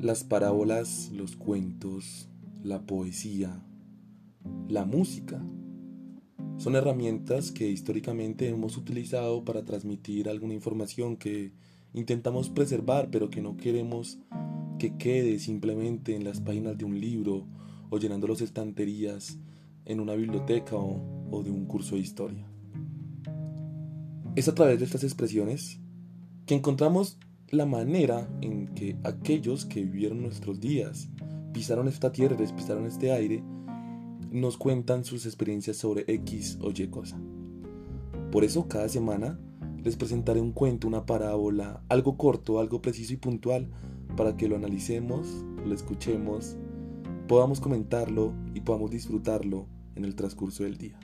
Las parábolas, los cuentos, la poesía, la música son herramientas que históricamente hemos utilizado para transmitir alguna información que intentamos preservar pero que no queremos que quede simplemente en las páginas de un libro o llenando las estanterías en una biblioteca o, o de un curso de historia. Es a través de estas expresiones que encontramos la manera en que aquellos que vivieron nuestros días, pisaron esta tierra, pisaron este aire, nos cuentan sus experiencias sobre X o Y cosa. Por eso cada semana les presentaré un cuento, una parábola, algo corto, algo preciso y puntual, para que lo analicemos, lo escuchemos, podamos comentarlo y podamos disfrutarlo en el transcurso del día.